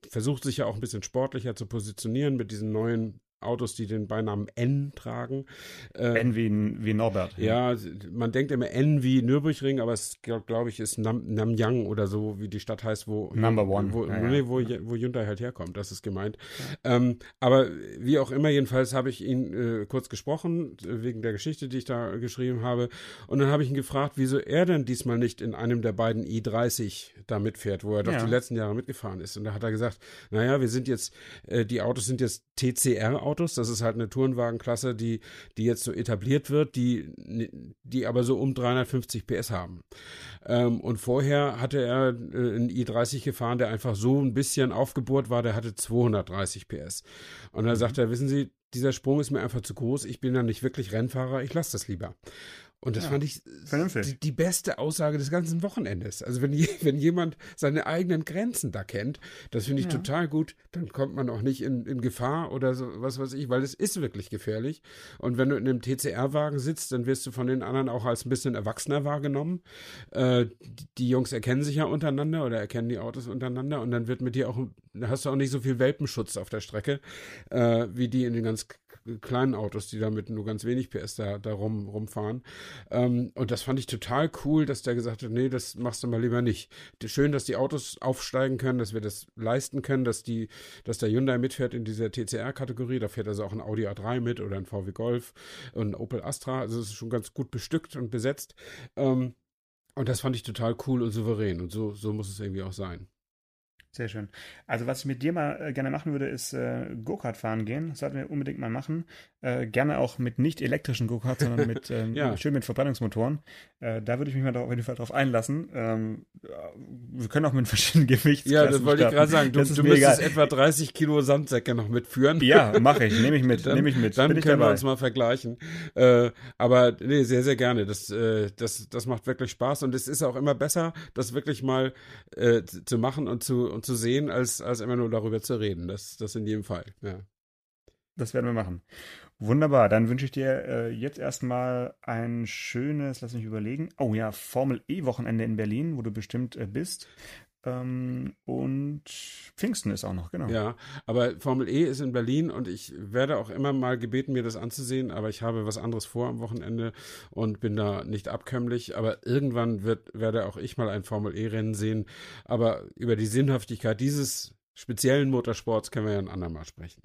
versucht sich ja auch ein bisschen sportlicher zu positionieren mit diesen neuen Autos, die den Beinamen N tragen. Äh, N wie, wie Norbert. Ja. ja. man denkt immer N wie Nürburgring, aber es glaube glaub ich ist Nam, Namyang oder so, wie die Stadt heißt, wo Number One, wo, ja, nee, wo, wo, Hyundai halt herkommt, das ist gemeint. Ähm, aber wie auch immer, jedenfalls habe ich ihn äh, kurz gesprochen wegen der Geschichte, die ich da geschrieben habe, und dann habe ich ihn gefragt, wieso er denn diesmal nicht in einem der beiden i30 da mitfährt, wo er doch die letzten Jahre mitgefahren ist. Und da hat er gesagt, naja, wir sind jetzt, äh, die Autos sind jetzt TCR Autos. Das ist halt eine Tourenwagenklasse, die, die jetzt so etabliert wird, die, die aber so um 350 PS haben. Ähm, und vorher hatte er äh, einen i30 gefahren, der einfach so ein bisschen aufgebohrt war, der hatte 230 PS. Und dann mhm. sagt er, wissen Sie, dieser Sprung ist mir einfach zu groß, ich bin ja nicht wirklich Rennfahrer, ich lasse das lieber. Und das ja, fand ich die, die, beste Aussage des ganzen Wochenendes. Also wenn, (laughs) wenn jemand seine eigenen Grenzen da kennt, das finde ich ja. total gut, dann kommt man auch nicht in, in Gefahr oder so, was weiß ich, weil es ist wirklich gefährlich. Und wenn du in einem TCR-Wagen sitzt, dann wirst du von den anderen auch als ein bisschen erwachsener wahrgenommen. Äh, die Jungs erkennen sich ja untereinander oder erkennen die Autos untereinander und dann wird mit dir auch, hast du auch nicht so viel Welpenschutz auf der Strecke, äh, wie die in den ganz kleinen Autos, die da mit nur ganz wenig PS da, da rum, rumfahren. Ähm, und das fand ich total cool, dass der gesagt hat, nee, das machst du mal lieber nicht. Schön, dass die Autos aufsteigen können, dass wir das leisten können, dass die, dass der Hyundai mitfährt in dieser TCR-Kategorie. Da fährt also auch ein Audi A3 mit oder ein VW Golf und ein Opel Astra. Also es ist schon ganz gut bestückt und besetzt. Ähm, und das fand ich total cool und souverän. Und so, so muss es irgendwie auch sein. Sehr schön. Also was ich mit dir mal äh, gerne machen würde, ist äh, Go-Kart fahren gehen. Das sollten wir unbedingt mal machen. Äh, gerne auch mit nicht elektrischen Go-Karts, (laughs) sondern mit ähm, ja. schön mit Verbrennungsmotoren. Äh, da würde ich mich mal auf jeden Fall drauf einlassen. Ähm, wir können auch mit verschiedenen (laughs) Gewichtsklassen Ja, das wollte starten. ich gerade sagen. Du, du müsstest etwa 30 Kilo Sandsäcke noch mitführen. Ja, mache ich. Nehme ich mit. dann, (laughs) Nehme ich mit. Dann können wir uns mal vergleichen. Äh, aber nee, sehr, sehr gerne. Das, äh, das, das macht wirklich Spaß und es ist auch immer besser, das wirklich mal zu machen und zu und zu sehen, als, als immer nur darüber zu reden. Das, das in jedem Fall, ja. Das werden wir machen. Wunderbar, dann wünsche ich dir äh, jetzt erstmal ein schönes, lass mich überlegen. Oh ja, Formel E-Wochenende in Berlin, wo du bestimmt äh, bist. Ähm, und Pfingsten ist auch noch, genau. Ja, aber Formel E ist in Berlin und ich werde auch immer mal gebeten, mir das anzusehen, aber ich habe was anderes vor am Wochenende und bin da nicht abkömmlich. Aber irgendwann wird, werde auch ich mal ein Formel E-Rennen sehen. Aber über die Sinnhaftigkeit dieses speziellen Motorsports können wir ja ein andermal sprechen.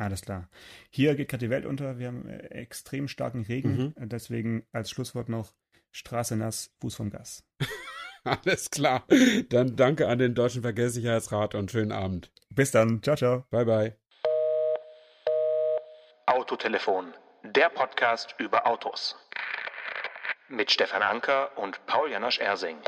Alles klar. Hier geht gerade die Welt unter. Wir haben äh, extrem starken Regen. Mhm. Deswegen als Schlusswort noch Straße nass, Fuß vom Gas. (laughs) Alles klar. Dann danke an den Deutschen Verkehrssicherheitsrat und schönen Abend. Bis dann. Ciao, ciao. Bye, bye. Autotelefon, der Podcast über Autos. Mit Stefan Anker und Paul Janosch Ersing.